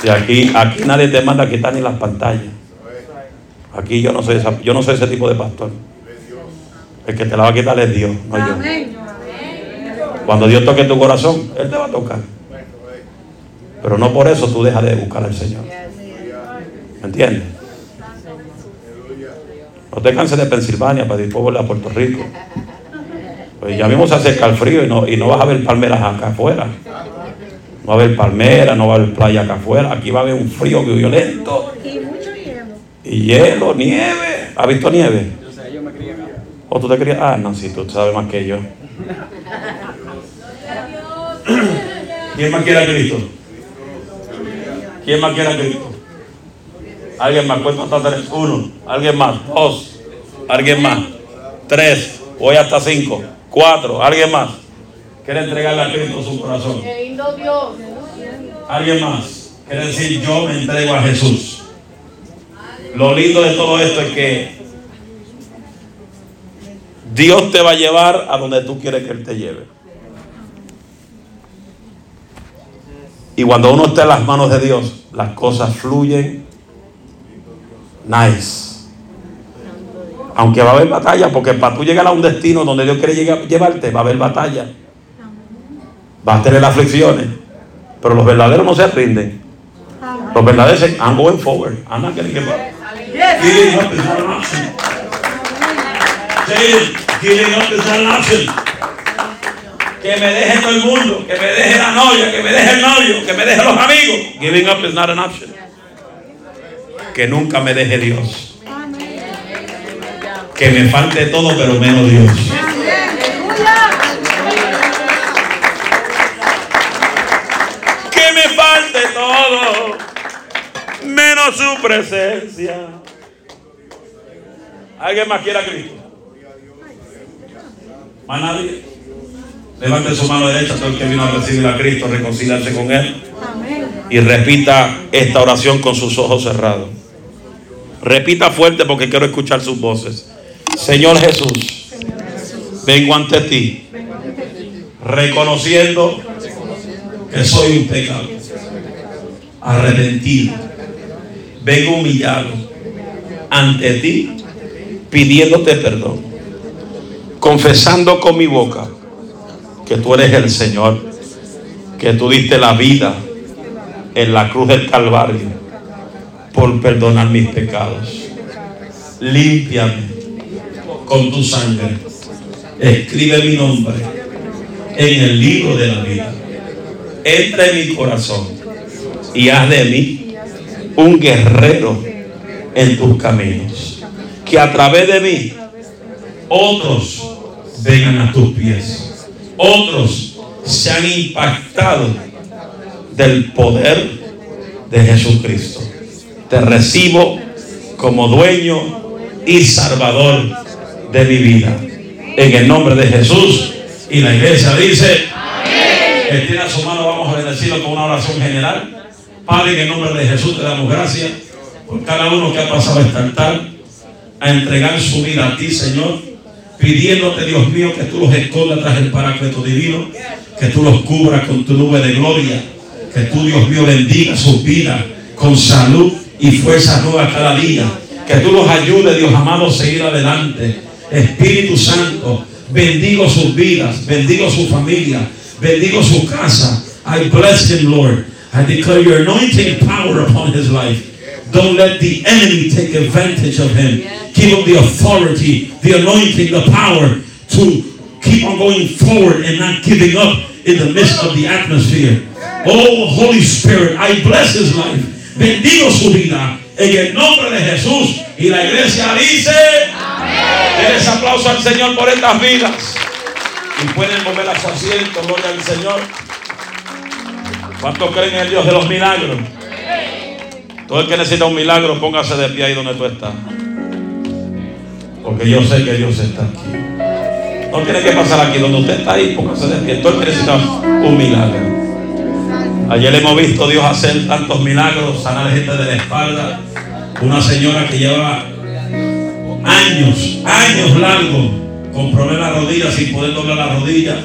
Y aquí, aquí nadie te manda a quitar ni las pantallas. Aquí yo no soy yo no soy ese tipo de pastor. El que te la va a quitar es Dios, no yo. Cuando Dios toque tu corazón, Él te va a tocar. Pero no por eso tú dejas de buscar al Señor. ¿Me entiendes? No te canses de Pensilvania para ir a Puerto Rico. Pues ya mismo se acerca el frío y no, y no vas a ver palmeras acá afuera. No va a haber palmeras, no va a haber playa acá afuera. Aquí va a haber un frío violento. Y mucho hielo. Y hielo, nieve. ¿Has visto nieve? Yo sé, yo me crié acá. ¿O tú te creías? Ah, no, sí, tú sabes más que yo. ¿Quién más quiere a Cristo? ¿Quién más quiere a Cristo? ¿Alguien más? ¿Cuántos hasta tres? Uno. ¿Alguien más? Dos. ¿Alguien más? Tres. Voy hasta cinco. Cuatro. ¿Alguien más? ¿Quiere entregarle a Cristo su corazón? ¿Alguien más? Quiere decir, yo me entrego a Jesús. Lo lindo de todo esto es que Dios te va a llevar a donde tú quieres que Él te lleve. Y cuando uno está en las manos de Dios, las cosas fluyen nice. Aunque va a haber batalla, porque para tú llegar a un destino donde Dios quiere llegar- llevarte, va a haber batalla. Vas a tener aflicciones. Pero los verdaderos no se rinden. Los verdaderos dicen, I'm going forward. I'm not give up. Giving up is not an option. Say giving up is not an option. Que me deje todo el mundo, que me deje la novia, que me deje el novio, que me deje los amigos. Giving up is not an option. Que nunca me deje Dios. Que me falte todo, pero menos Dios. Que me falte todo, menos su presencia. ¿Alguien más quiere a Cristo? ¿Más nadie? Levante su mano derecha, todo el que vino a recibir a Cristo, reconciliarse con Él. Y repita esta oración con sus ojos cerrados. Repita fuerte porque quiero escuchar sus voces. Señor Jesús, vengo ante ti, reconociendo que soy un pecado, arrepentido. Vengo humillado ante ti, pidiéndote perdón, confesando con mi boca que tú eres el Señor, que tú diste la vida en la cruz del Calvario por perdonar mis pecados. Límpiame con tu sangre. Escribe mi nombre en el libro de la vida. Entra en mi corazón y haz de mí un guerrero en tus caminos. Que a través de mí otros vengan a tus pies. Otros sean impactados del poder de Jesucristo. Te recibo como dueño y salvador de mi vida. En el nombre de Jesús. Y la iglesia dice, Estira su mano, vamos a bendecirlo con una oración general. Padre, en el nombre de Jesús te damos gracias por cada uno que ha pasado a esta altar a entregar su vida a ti, Señor, pidiéndote, Dios mío, que tú los escondas tras el paráclito divino, que tú los cubras con tu nube de gloria, que tú, Dios mío, bendiga sus vidas con salud y fuerza nueva cada día, que tú los ayudes, Dios amado, a seguir adelante. Espíritu Santo, bendigo sus vidas, bendigo su familia, bendigo su casa. I bless him, Lord. I declare your anointing power upon his life. Don't let the enemy take advantage of him. Give him the authority, the anointing, the power to keep on going forward and not giving up in the midst of the atmosphere. Oh, Holy Spirit, I bless his life. Bendigo su vida en el nombre de Jesús. Y la iglesia dice: Den ese aplauso al Señor por estas vidas. Y pueden mover a su asiento, gloria al Señor. ¿Cuántos creen en el Dios de los milagros? Todo el que necesita un milagro, póngase de pie ahí donde tú estás. Porque yo sé que Dios está aquí. No tiene que pasar aquí, donde usted está ahí, póngase de pie. Todo el que necesita un milagro. Ayer hemos visto a Dios hacer tantos milagros, sanar gente de la espalda, Una señora que llevaba años, años largos, con problemas de rodillas sin poder doblar la rodilla.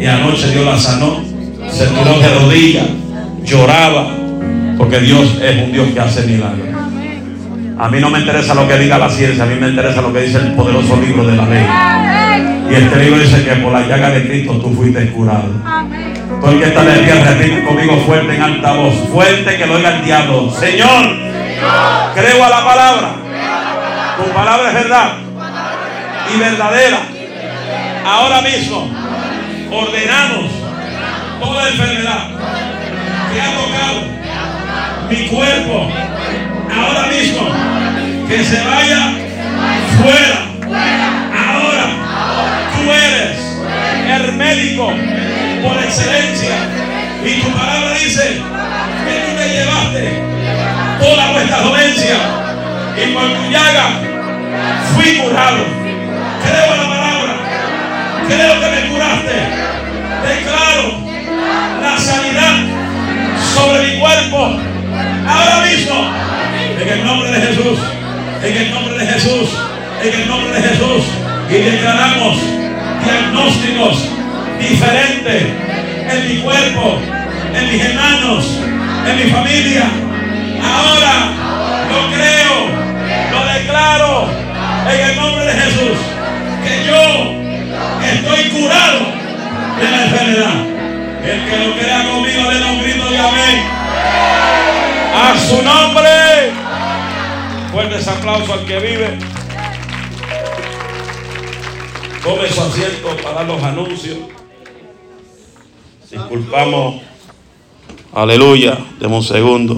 Y anoche Dios la sanó. Se tiró de rodillas, lloraba, porque Dios es un Dios que hace milagros. A mí no me interesa lo que diga la ciencia, a mí me interesa lo que dice el poderoso libro de la ley. Y este libro dice que por la llaga de Cristo tú fuiste curado. Todo el que repite conmigo fuerte en alta voz. Fuerte que lo oiga el diablo. Señor, creo a la palabra. Tu palabra es verdad y verdadera. Ahora mismo ordenamos toda enfermedad que ha tocado mi cuerpo. Ahora mismo que se vaya fuera. Ahora tú eres el médico por excelencia. Y tu palabra dice que tú te llevaste toda nuestra dolencia. Y por tu llaga fui curado. Creo la palabra. Creo que me curaste. Declaro la sanidad sobre mi cuerpo. Ahora mismo. En el nombre de Jesús. En el nombre de Jesús. En el nombre de Jesús. Y declaramos diagnósticos diferentes en mi cuerpo, en mis hermanos, en mi familia. Ahora lo creo, lo declaro en el nombre de Jesús. Que yo estoy curado de la enfermedad. El que lo crea conmigo, le un grito de amén. A su nombre. Fuertes aplausos al que vive. Tome su asiento para los anuncios. Disculpamos. Aleluya. Demos un segundo.